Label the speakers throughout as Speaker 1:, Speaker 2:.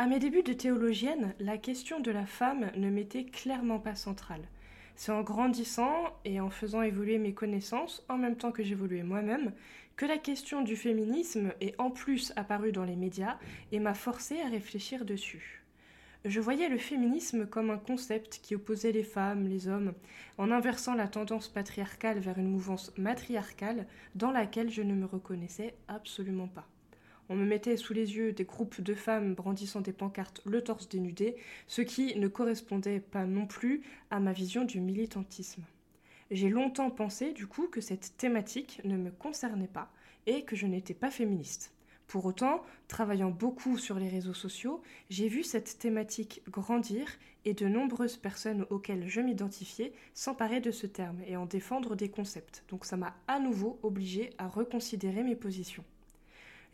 Speaker 1: À mes débuts de théologienne, la question de la femme ne m'était clairement pas centrale. C'est en grandissant et en faisant évoluer mes connaissances, en même temps que j'évoluais moi-même, que la question du féminisme est en plus apparue dans les médias et m'a forcé à réfléchir dessus. Je voyais le féminisme comme un concept qui opposait les femmes, les hommes, en inversant la tendance patriarcale vers une mouvance matriarcale dans laquelle je ne me reconnaissais absolument pas. On me mettait sous les yeux des groupes de femmes brandissant des pancartes le torse dénudé, ce qui ne correspondait pas non plus à ma vision du militantisme. J'ai longtemps pensé du coup que cette thématique ne me concernait pas et que je n'étais pas féministe. Pour autant, travaillant beaucoup sur les réseaux sociaux, j'ai vu cette thématique grandir et de nombreuses personnes auxquelles je m'identifiais s'emparer de ce terme et en défendre des concepts. Donc ça m'a à nouveau obligé à reconsidérer mes positions.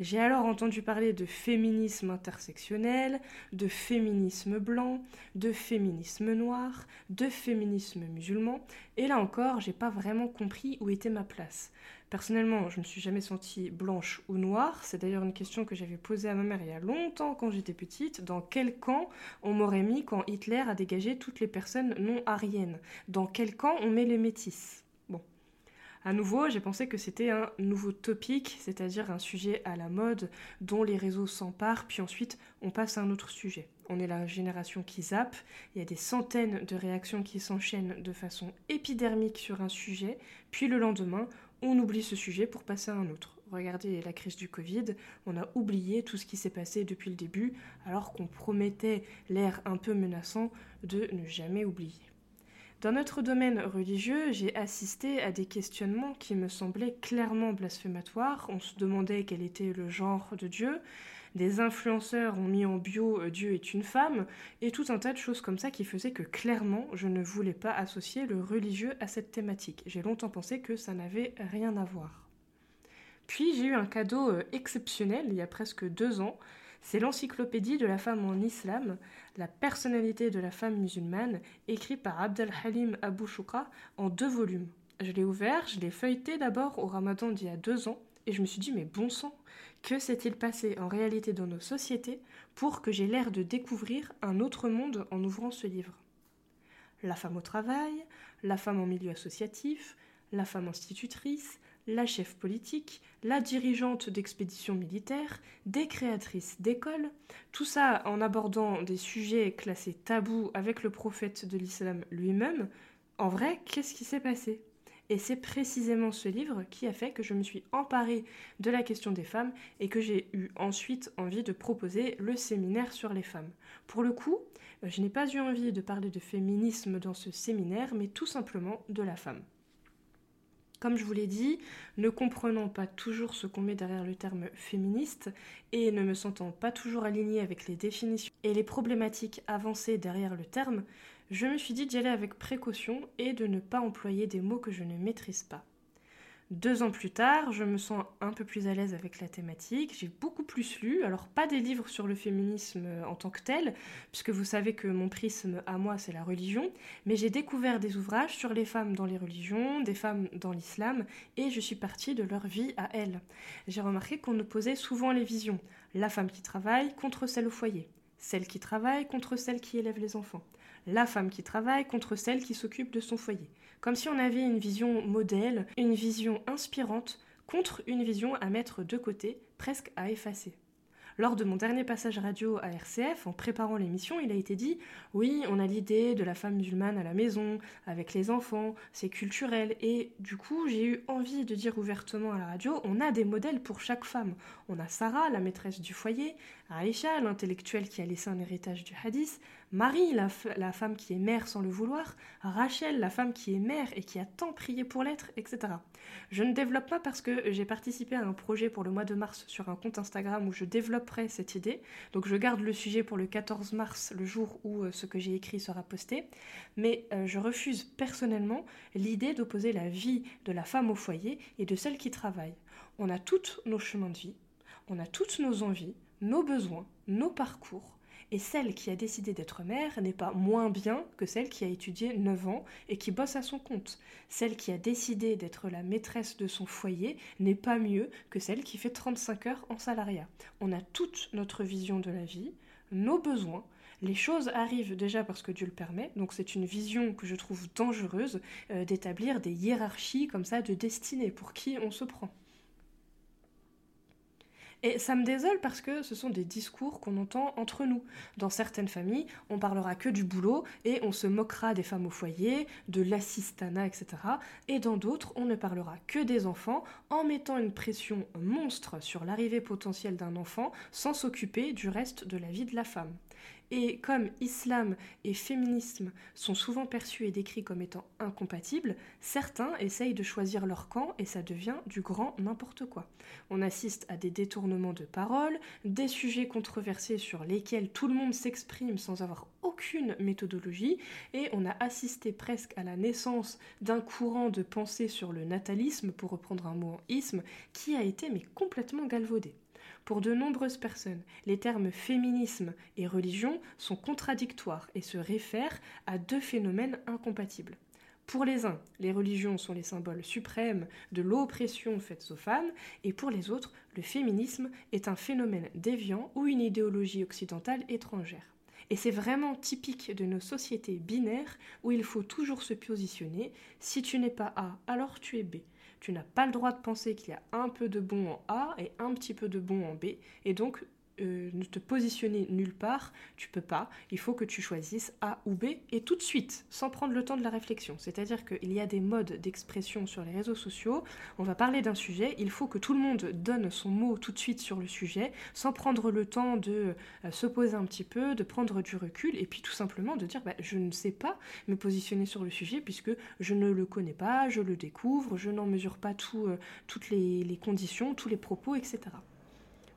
Speaker 1: J'ai alors entendu parler de féminisme intersectionnel, de féminisme blanc, de féminisme noir, de féminisme musulman, et là encore, j'ai pas vraiment compris où était ma place. Personnellement, je ne me suis jamais sentie blanche ou noire, c'est d'ailleurs une question que j'avais posée à ma mère il y a longtemps quand j'étais petite. Dans quel camp on m'aurait mis quand Hitler a dégagé toutes les personnes non ariennes Dans quel camp on met les métis? À nouveau, j'ai pensé que c'était un nouveau topic, c'est-à-dire un sujet à la mode dont les réseaux s'emparent, puis ensuite on passe à un autre sujet. On est la génération qui zappe, il y a des centaines de réactions qui s'enchaînent de façon épidermique sur un sujet, puis le lendemain, on oublie ce sujet pour passer à un autre. Regardez la crise du Covid, on a oublié tout ce qui s'est passé depuis le début, alors qu'on promettait l'air un peu menaçant de ne jamais oublier. Dans notre domaine religieux, j'ai assisté à des questionnements qui me semblaient clairement blasphématoires. On se demandait quel était le genre de Dieu. Des influenceurs ont mis en bio euh, Dieu est une femme, et tout un tas de choses comme ça qui faisaient que clairement je ne voulais pas associer le religieux à cette thématique. J'ai longtemps pensé que ça n'avait rien à voir. Puis j'ai eu un cadeau euh, exceptionnel il y a presque deux ans. C'est l'encyclopédie de la femme en islam, la personnalité de la femme musulmane, écrit par Abdel Halim Abu Shukra en deux volumes. Je l'ai ouvert, je l'ai feuilleté d'abord au ramadan d'il y a deux ans, et je me suis dit, mais bon sang, que s'est-il passé en réalité dans nos sociétés pour que j'ai l'air de découvrir un autre monde en ouvrant ce livre? La femme au travail, la femme en milieu associatif, la femme institutrice, la chef politique, la dirigeante d'expéditions militaires, des créatrices d'écoles, tout ça en abordant des sujets classés tabous avec le prophète de l'islam lui-même. En vrai, qu'est-ce qui s'est passé? Et c'est précisément ce livre qui a fait que je me suis emparée de la question des femmes et que j'ai eu ensuite envie de proposer le séminaire sur les femmes. Pour le coup, je n'ai pas eu envie de parler de féminisme dans ce séminaire, mais tout simplement de la femme. Comme je vous l'ai dit, ne comprenant pas toujours ce qu'on met derrière le terme féministe et ne me sentant pas toujours alignée avec les définitions et les problématiques avancées derrière le terme, je me suis dit d'y aller avec précaution et de ne pas employer des mots que je ne maîtrise pas. Deux ans plus tard, je me sens un peu plus à l'aise avec la thématique, j'ai beaucoup plus lu, alors pas des livres sur le féminisme en tant que tel, puisque vous savez que mon prisme à moi c'est la religion, mais j'ai découvert des ouvrages sur les femmes dans les religions, des femmes dans l'islam, et je suis partie de leur vie à elles. J'ai remarqué qu'on opposait souvent les visions, la femme qui travaille contre celle au foyer, celle qui travaille contre celle qui élève les enfants, la femme qui travaille contre celle qui s'occupe de son foyer comme si on avait une vision modèle, une vision inspirante, contre une vision à mettre de côté, presque à effacer. Lors de mon dernier passage radio à RCF, en préparant l'émission, il a été dit oui, on a l'idée de la femme musulmane à la maison, avec les enfants, c'est culturel. Et du coup, j'ai eu envie de dire ouvertement à la radio on a des modèles pour chaque femme. On a Sarah, la maîtresse du foyer, Aïcha, l'intellectuelle qui a laissé un héritage du hadith, Marie, la, femme qui est mère sans le vouloir, Rachel, la femme qui est mère et qui a tant prié pour l'être, etc. Je ne développe pas parce que j'ai participé à un projet pour le mois de mars sur un compte Instagram où je développerai cette idée. Donc je garde le sujet pour le 14 mars, le jour où euh, ce que j'ai écrit sera posté. Mais euh, je refuse personnellement l'idée d'opposer la vie de la femme au foyer et de celle qui travaille. On a tous nos chemins de vie, on a toutes nos envies, nos besoins, nos parcours et celle qui a décidé d'être mère n'est pas moins bien que celle qui a étudié 9 ans et qui bosse à son compte. Celle qui a décidé d'être la maîtresse de son foyer n'est pas mieux que celle qui fait 35 heures en salariat. On a toute notre vision de la vie, nos besoins. Les choses arrivent déjà parce que Dieu le permet, donc c'est une vision que je trouve dangereuse euh, d'établir des hiérarchies comme ça de destinée pour qui on se prend. Et ça me désole parce que ce sont des discours qu'on entend entre nous. Dans certaines familles, on parlera que du boulot et on se moquera des femmes au foyer, de l'assistanat, etc. Et dans d'autres, on ne parlera que des enfants en mettant une pression monstre sur l'arrivée potentielle d'un enfant sans s'occuper du reste de la vie de la femme. Et comme islam et féminisme sont souvent perçus et décrits comme étant incompatibles, certains essayent de choisir leur camp et ça devient du grand n'importe quoi. On assiste à des détournements de paroles, des sujets controversés sur lesquels tout le monde s'exprime sans avoir aucune méthodologie, et on a assisté presque à la naissance d'un courant de pensée sur le natalisme, pour reprendre un mot en isme, qui a été mais complètement galvaudé. Pour de nombreuses personnes, les termes féminisme et religion sont contradictoires et se réfèrent à deux phénomènes incompatibles. Pour les uns, les religions sont les symboles suprêmes de l'oppression faite aux femmes, et pour les autres, le féminisme est un phénomène déviant ou une idéologie occidentale étrangère. Et c'est vraiment typique de nos sociétés binaires où il faut toujours se positionner. Si tu n'es pas A, alors tu es B. Tu n'as pas le droit de penser qu'il y a un peu de bon en A et un petit peu de bon en B. Et donc, euh, ne te positionner nulle part, tu peux pas. Il faut que tu choisisses A ou B et tout de suite, sans prendre le temps de la réflexion. C'est-à-dire qu'il y a des modes d'expression sur les réseaux sociaux. On va parler d'un sujet, il faut que tout le monde donne son mot tout de suite sur le sujet, sans prendre le temps de euh, se poser un petit peu, de prendre du recul et puis tout simplement de dire bah, je ne sais pas me positionner sur le sujet puisque je ne le connais pas, je le découvre, je n'en mesure pas euh, toutes les conditions, tous les propos, etc.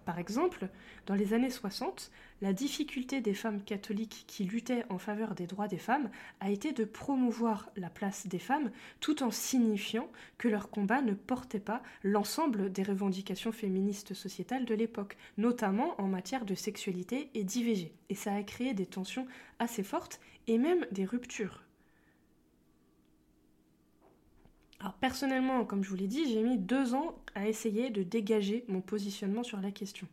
Speaker 1: Par exemple, dans les années 60, la difficulté des femmes catholiques qui luttaient en faveur des droits des femmes a été de promouvoir la place des femmes tout en signifiant que leur combat ne portait pas l'ensemble des revendications féministes sociétales de l'époque, notamment en matière de sexualité et d'IVG. Et ça a créé des tensions assez fortes et même des ruptures alors personnellement, comme je vous l'ai dit, j'ai mis deux ans à essayer de dégager mon positionnement sur la question.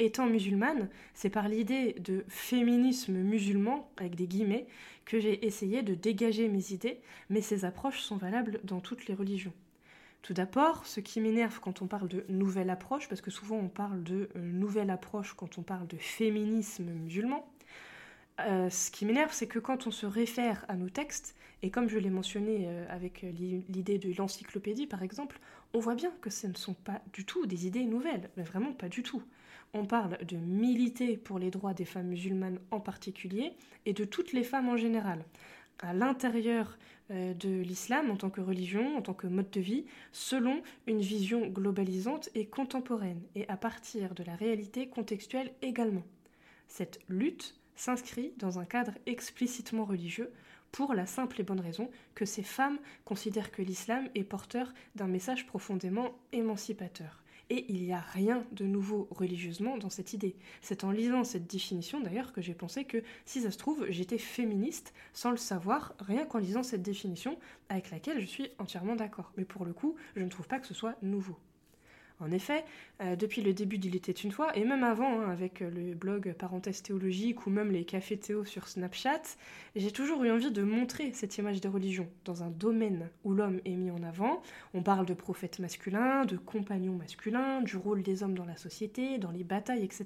Speaker 1: Étant musulmane, c'est par l'idée de féminisme musulman, avec des guillemets, que j'ai essayé de dégager mes idées, mais ces approches sont valables dans toutes les religions. Tout d'abord, ce qui m'énerve quand on parle de nouvelle approche, parce que souvent on parle de euh, nouvelle approche quand on parle de féminisme musulman, euh, ce qui m'énerve, c'est que quand on se réfère à nos textes, et comme je l'ai mentionné euh, avec l'idée de l'encyclopédie par exemple, on voit bien que ce ne sont pas du tout des idées nouvelles, mais vraiment pas du tout. On parle de militer pour les droits des femmes musulmanes en particulier, et de toutes les femmes en général, à l'intérieur euh, de l'islam en tant que religion, en tant que mode de vie, selon une vision globalisante et contemporaine, et à partir de la réalité contextuelle également. Cette lutte s'inscrit dans un cadre explicitement religieux pour la simple et bonne raison que ces femmes considèrent que l'islam est porteur d'un message profondément émancipateur. Et il n'y a rien de nouveau religieusement dans cette idée. C'est en lisant cette définition d'ailleurs que j'ai pensé que si ça se trouve, j'étais féministe sans le savoir, rien qu'en lisant cette définition avec laquelle je suis entièrement d'accord. Mais pour le coup, je ne trouve pas que ce soit nouveau. En effet, euh, depuis le début d'Il était une fois, et même avant, hein, avec euh, le blog Parenthèse théologique ou même les cafés théo sur Snapchat, j'ai toujours eu envie de montrer cette image des religions dans un domaine où l'homme est mis en avant. On parle de prophètes masculins, de compagnons masculins, du rôle des hommes dans la société, dans les batailles, etc.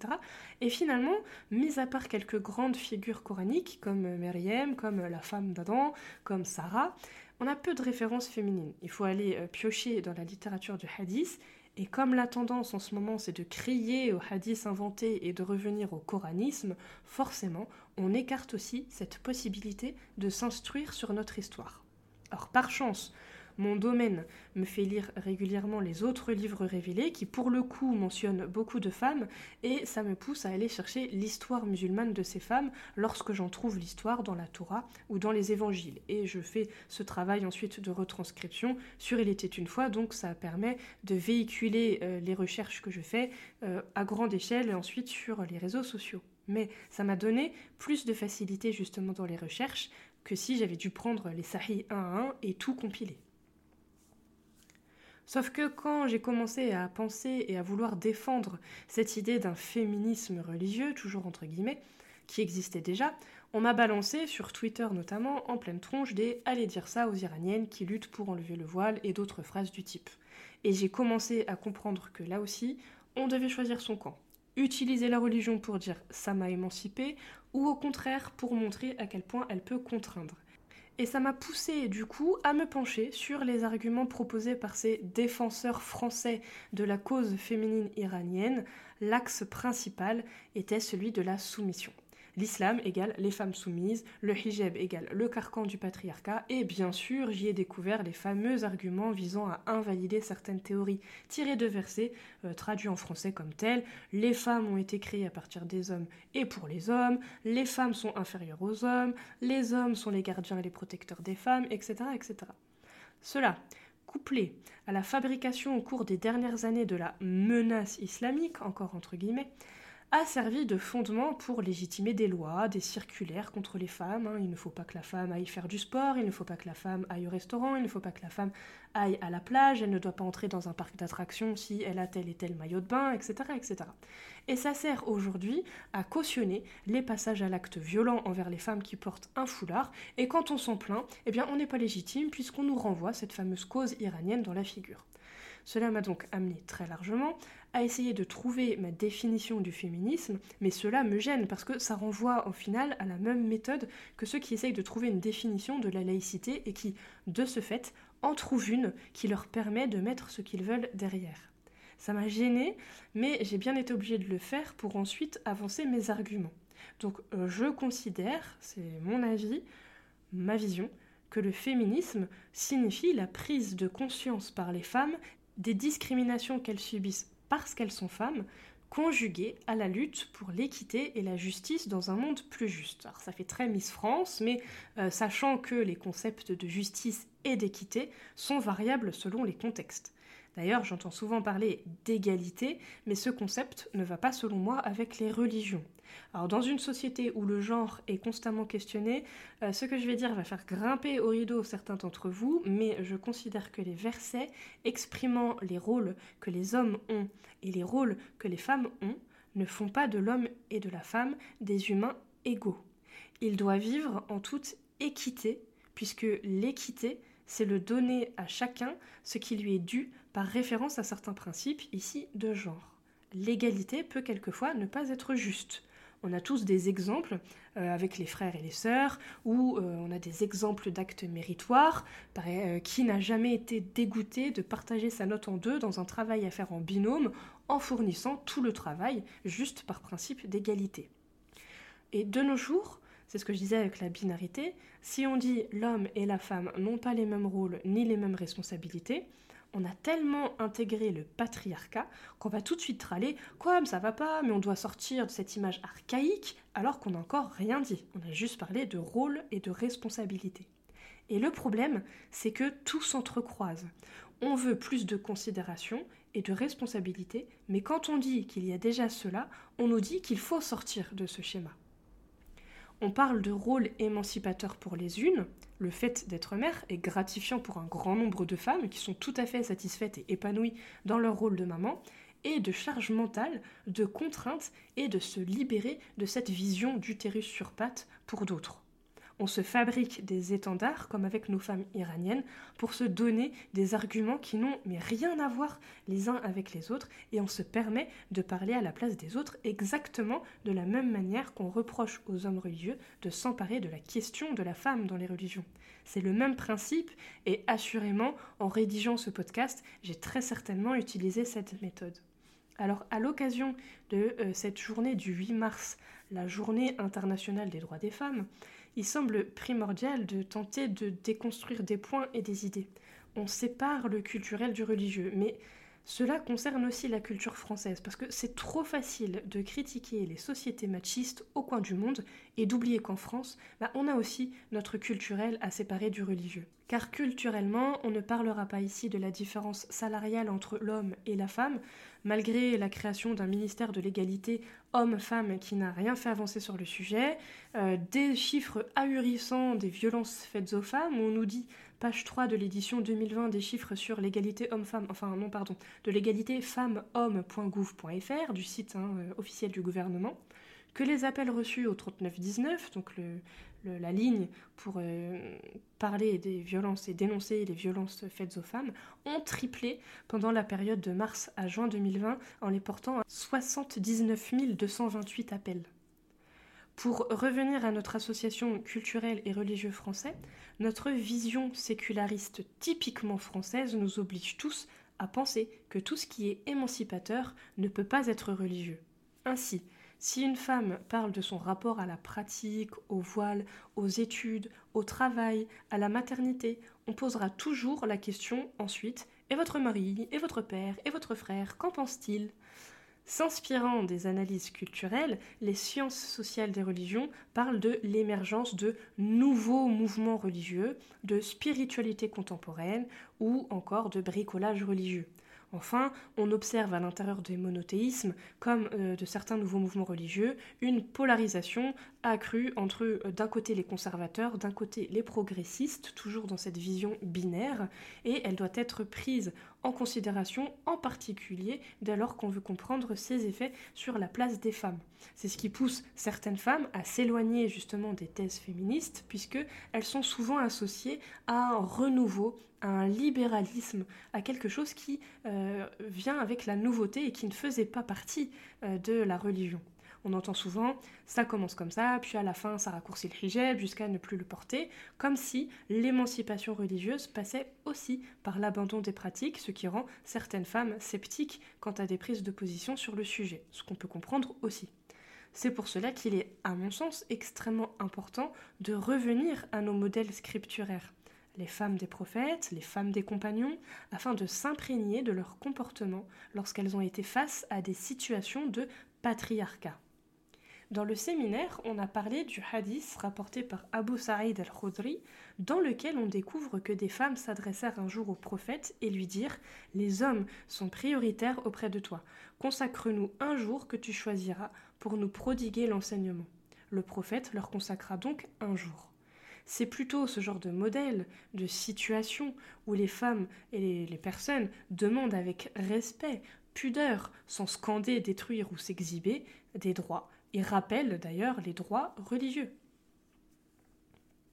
Speaker 1: Et finalement, mis à part quelques grandes figures coraniques comme Myriam, comme la femme d'Adam, comme Sarah, on a peu de références féminines. Il faut aller euh, piocher dans la littérature du hadith et comme la tendance en ce moment c'est de crier aux hadiths inventés et de revenir au coranisme, forcément on écarte aussi cette possibilité de s'instruire sur notre histoire. Or par chance, mon domaine me fait lire régulièrement les autres livres révélés qui pour le coup mentionnent beaucoup de femmes et ça me pousse à aller chercher l'histoire musulmane de ces femmes lorsque j'en trouve l'histoire dans la Torah ou dans les évangiles. Et je fais ce travail ensuite de retranscription sur Il était une fois, donc ça permet de véhiculer euh, les recherches que je fais euh, à grande échelle et ensuite sur les réseaux sociaux. Mais ça m'a donné plus de facilité justement dans les recherches que si j'avais dû prendre les sahih 1 à 1 et tout compiler. Sauf que quand j'ai commencé à penser et à vouloir défendre cette idée d'un féminisme religieux, toujours entre guillemets, qui existait déjà, on m'a balancé, sur Twitter notamment, en pleine tronche des Allez dire ça aux Iraniennes qui luttent pour enlever le voile et d'autres phrases du type. Et j'ai commencé à comprendre que là aussi, on devait choisir son camp. Utiliser la religion pour dire ça m'a émancipé, ou au contraire pour montrer à quel point elle peut contraindre. Et ça m'a poussé du coup à me pencher sur les arguments proposés par ces défenseurs français de la cause féminine iranienne. L'axe principal était celui de la soumission. L'islam égale les femmes soumises, le hijab égale le carcan du patriarcat, et bien sûr, j'y ai découvert les fameux arguments visant à invalider certaines théories tirées de versets, euh, traduits en français comme tels. Les femmes ont été créées à partir des hommes et pour les hommes, les femmes sont inférieures aux hommes, les hommes sont les gardiens et les protecteurs des femmes, etc. etc. Cela, couplé à la fabrication au cours des dernières années de la menace islamique, encore entre guillemets, a servi de fondement pour légitimer des lois, des circulaires contre les femmes. Hein. Il ne faut pas que la femme aille faire du sport, il ne faut pas que la femme aille au restaurant, il ne faut pas que la femme aille à la plage, elle ne doit pas entrer dans un parc d'attractions si elle a tel et tel maillot de bain, etc. etc. Et ça sert aujourd'hui à cautionner les passages à l'acte violent envers les femmes qui portent un foulard, et quand on s'en plaint, eh bien on n'est pas légitime puisqu'on nous renvoie cette fameuse cause iranienne dans la figure. Cela m'a donc amené très largement à essayer de trouver ma définition du féminisme, mais cela me gêne parce que ça renvoie au final à la même méthode que ceux qui essayent de trouver une définition de la laïcité et qui, de ce fait, en trouvent une qui leur permet de mettre ce qu'ils veulent derrière. Ça m'a gêné, mais j'ai bien été obligée de le faire pour ensuite avancer mes arguments. Donc euh, je considère, c'est mon avis, ma vision, que le féminisme signifie la prise de conscience par les femmes des discriminations qu'elles subissent parce qu'elles sont femmes, conjuguées à la lutte pour l'équité et la justice dans un monde plus juste. Alors ça fait très Miss France, mais euh, sachant que les concepts de justice et d'équité sont variables selon les contextes. D'ailleurs, j'entends souvent parler d'égalité, mais ce concept ne va pas selon moi avec les religions. Alors dans une société où le genre est constamment questionné, euh, ce que je vais dire va faire grimper au rideau certains d'entre vous, mais je considère que les versets exprimant les rôles que les hommes ont et les rôles que les femmes ont ne font pas de l'homme et de la femme des humains égaux. Il doit vivre en toute équité, puisque l'équité, c'est le donner à chacun ce qui lui est dû par référence à certains principes ici de genre. L'égalité peut quelquefois ne pas être juste. On a tous des exemples euh, avec les frères et les sœurs, où euh, on a des exemples d'actes méritoires. Euh, qui n'a jamais été dégoûté de partager sa note en deux dans un travail à faire en binôme en fournissant tout le travail juste par principe d'égalité Et de nos jours, c'est ce que je disais avec la binarité, si on dit l'homme et la femme n'ont pas les mêmes rôles ni les mêmes responsabilités, on a tellement intégré le patriarcat qu'on va tout de suite râler Quoi, ça va pas, mais on doit sortir de cette image archaïque alors qu'on n'a encore rien dit. On a juste parlé de rôle et de responsabilité. Et le problème, c'est que tout s'entrecroise. On veut plus de considération et de responsabilité, mais quand on dit qu'il y a déjà cela, on nous dit qu'il faut sortir de ce schéma. On parle de rôle émancipateur pour les unes, le fait d'être mère est gratifiant pour un grand nombre de femmes qui sont tout à fait satisfaites et épanouies dans leur rôle de maman, et de charge mentale, de contrainte et de se libérer de cette vision d'utérus sur pattes pour d'autres on se fabrique des étendards, comme avec nos femmes iraniennes, pour se donner des arguments qui n'ont mais rien à voir les uns avec les autres, et on se permet de parler à la place des autres exactement de la même manière qu'on reproche aux hommes religieux de s'emparer de la question de la femme dans les religions. C'est le même principe, et assurément, en rédigeant ce podcast, j'ai très certainement utilisé cette méthode. Alors, à l'occasion de euh, cette journée du 8 mars, la journée internationale des droits des femmes, il semble primordial de tenter de déconstruire des points et des idées. On sépare le culturel du religieux, mais cela concerne aussi la culture française, parce que c'est trop facile de critiquer les sociétés machistes au coin du monde et d'oublier qu'en France, bah, on a aussi notre culturel à séparer du religieux. Car culturellement, on ne parlera pas ici de la différence salariale entre l'homme et la femme, malgré la création d'un ministère de l'égalité homme-femme qui n'a rien fait avancer sur le sujet, euh, des chiffres ahurissants des violences faites aux femmes, on nous dit, page 3 de l'édition 2020, des chiffres sur l'égalité homme-femme, enfin non pardon, de l'égalité femmes-hommes.gouv.fr, du site hein, euh, officiel du gouvernement, que les appels reçus au 3919, donc la ligne pour euh, parler des violences et dénoncer les violences faites aux femmes, ont triplé pendant la période de mars à juin 2020 en les portant à 79 228 appels. Pour revenir à notre association culturelle et religieuse française, notre vision séculariste typiquement française nous oblige tous à penser que tout ce qui est émancipateur ne peut pas être religieux. Ainsi, si une femme parle de son rapport à la pratique, au voile, aux études, au travail, à la maternité, on posera toujours la question ensuite Et votre mari, et votre père, et votre frère, qu'en pense-t-il? S'inspirant des analyses culturelles, les sciences sociales des religions parlent de l'émergence de nouveaux mouvements religieux, de spiritualité contemporaine ou encore de bricolage religieux. Enfin, on observe à l'intérieur des monothéismes, comme euh, de certains nouveaux mouvements religieux, une polarisation accrue entre euh, d'un côté les conservateurs, d'un côté les progressistes, toujours dans cette vision binaire, et elle doit être prise en considération en particulier dès lors qu'on veut comprendre ses effets sur la place des femmes. C'est ce qui pousse certaines femmes à s'éloigner justement des thèses féministes, puisque elles sont souvent associées à un renouveau à un libéralisme, à quelque chose qui euh, vient avec la nouveauté et qui ne faisait pas partie euh, de la religion. On entend souvent ça commence comme ça, puis à la fin ça raccourcit le hijab jusqu'à ne plus le porter, comme si l'émancipation religieuse passait aussi par l'abandon des pratiques, ce qui rend certaines femmes sceptiques quant à des prises de position sur le sujet, ce qu'on peut comprendre aussi. C'est pour cela qu'il est, à mon sens, extrêmement important de revenir à nos modèles scripturaires les femmes des prophètes, les femmes des compagnons, afin de s'imprégner de leur comportement lorsqu'elles ont été face à des situations de patriarcat. Dans le séminaire, on a parlé du hadith rapporté par Abu Sa'id al-Khudri, dans lequel on découvre que des femmes s'adressèrent un jour au prophète et lui dirent Les hommes sont prioritaires auprès de toi. Consacre-nous un jour que tu choisiras pour nous prodiguer l'enseignement. Le prophète leur consacra donc un jour. C'est plutôt ce genre de modèle, de situation, où les femmes et les, personnes demandent avec respect, pudeur, sans scander, détruire ou s'exhiber, des droits, et rappellent d'ailleurs les droits religieux.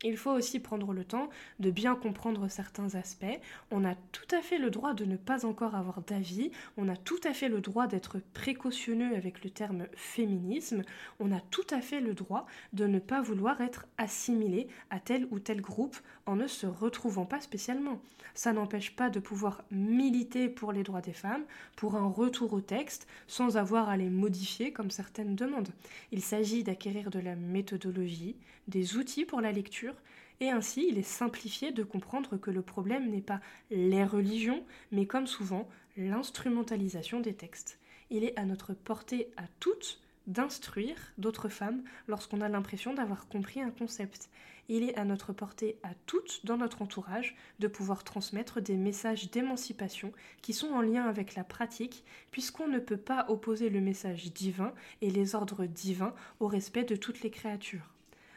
Speaker 1: Il faut aussi prendre le temps de bien comprendre certains aspects. On a tout à fait le droit de ne pas encore avoir d'avis, on a tout à fait le droit d'être précautionneux avec le terme féminisme, on a tout à fait le droit de ne pas vouloir être assimilé à tel ou tel groupe en ne se retrouvant pas spécialement. Ça n'empêche pas de pouvoir militer pour les droits des femmes, pour un retour au texte, sans avoir à les modifier comme certaines demandent. Il s'agit d'acquérir de la méthodologie, des outils pour la lecture, et ainsi il est simplifié de comprendre que le problème n'est pas les religions, mais comme souvent l'instrumentalisation des textes. Il est à notre portée à toutes d'instruire d'autres femmes lorsqu'on a l'impression d'avoir compris un concept. Il est à notre portée à toutes dans notre entourage de pouvoir transmettre des messages d'émancipation qui sont en lien avec la pratique, puisqu'on ne peut pas opposer le message divin et les ordres divins au respect de toutes les créatures.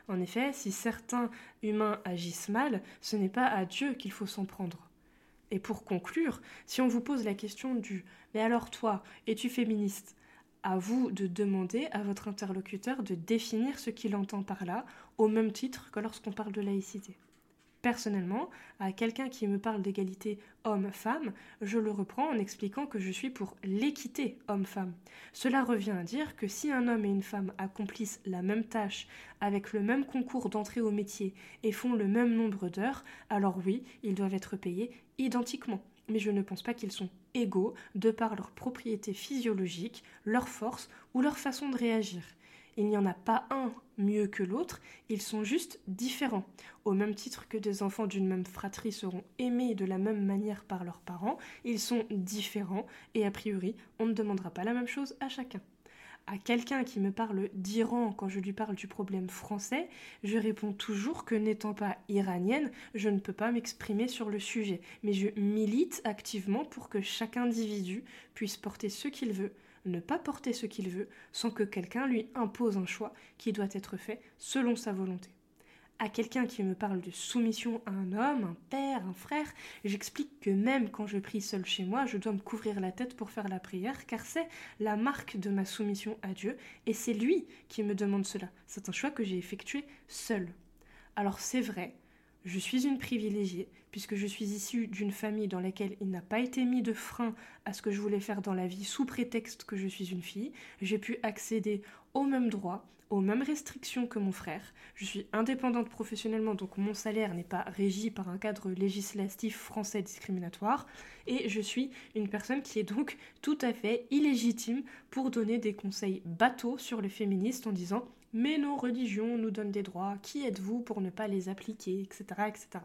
Speaker 1: En effet, si certains humains agissent mal, ce n'est pas à Dieu qu'il faut s'en prendre. Et pour conclure, si on vous pose la question du Mais alors toi, es-tu féministe? À vous de demander à votre interlocuteur de définir ce qu'il entend par là, au même titre que lorsqu'on parle de laïcité. Personnellement, à quelqu'un qui me parle d'égalité homme-femme, je le reprends en expliquant que je suis pour l'équité homme-femme. Cela revient à dire que si un homme et une femme accomplissent la même tâche avec le même concours d'entrée au métier et font le même nombre d'heures, alors oui, ils doivent être payés identiquement. Mais je ne pense pas qu'ils sont égaux de par leurs propriétés physiologiques, leur force ou leur façon de réagir. Il n'y en a pas un mieux que l'autre, ils sont juste différents. Au même titre que des enfants d'une même fratrie seront aimés de la même manière par leurs parents, ils sont différents et a priori, on ne demandera pas la même chose à chacun. À quelqu'un qui me parle d'Iran quand je lui parle du problème français, je réponds toujours que n'étant pas iranienne, je ne peux pas m'exprimer sur le sujet, mais je milite activement pour que chaque individu puisse porter ce qu'il veut, ne pas porter ce qu'il veut sans que quelqu'un lui impose un choix qui doit être fait selon sa volonté. À quelqu'un qui me parle de soumission à un homme, un père, un frère, j'explique que même quand je prie seul chez moi, je dois me couvrir la tête pour faire la prière, car c'est la marque de ma soumission à Dieu, et c'est lui qui me demande cela. C'est un choix que j'ai effectué seul. Alors c'est vrai, je suis une privilégiée, puisque je suis issue d'une famille dans laquelle il n'a pas été mis de frein à ce que je voulais faire dans la vie sous prétexte que je suis une fille. J'ai pu accéder aux mêmes droits, aux mêmes restrictions que mon frère. Je suis indépendante professionnellement, donc mon salaire n'est pas régi par un cadre législatif français discriminatoire. Et je suis une personne qui est donc tout à fait illégitime pour donner des conseils bateaux sur le féministe en disant mais nos religions nous donnent des droits, qui êtes-vous pour ne pas les appliquer, etc. etc.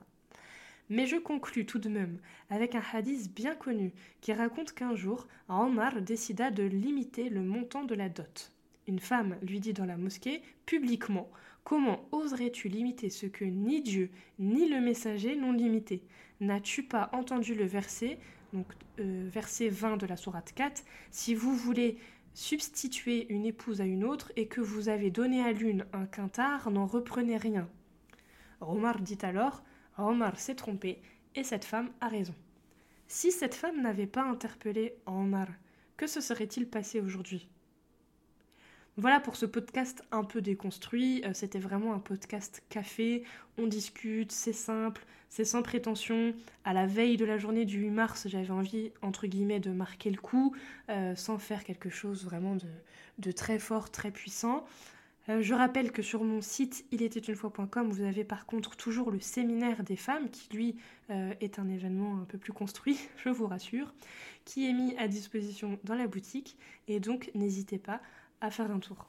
Speaker 1: Mais je conclus tout de même avec un hadith bien connu qui raconte qu'un jour, Omar décida de limiter le montant de la dot. Une femme lui dit dans la mosquée, publiquement, Comment oserais-tu limiter ce que ni Dieu ni le messager n'ont limité? N'as-tu pas entendu le verset, donc euh, verset 20 de la sourate 4 Si vous voulez substituer une épouse à une autre et que vous avez donné à l'une un quintard, n'en reprenez rien. Omar dit alors Omar s'est trompé et cette femme a raison. Si cette femme n'avait pas interpellé Omar, que se serait-il passé aujourd'hui? Voilà pour ce podcast un peu déconstruit. Euh, c'était vraiment un podcast café. On discute, c'est simple, c'est sans prétention. À la veille de la journée du 8 mars, j'avais envie, entre guillemets, de marquer le coup, euh, sans faire quelque chose vraiment de, très fort, très puissant. Euh, je rappelle que sur mon site il était une fois.com, vous avez par contre toujours le séminaire des femmes, qui lui est un événement un peu plus construit, je vous rassure, qui est mis à disposition dans la boutique. Et donc n'hésitez pas à faire un tour.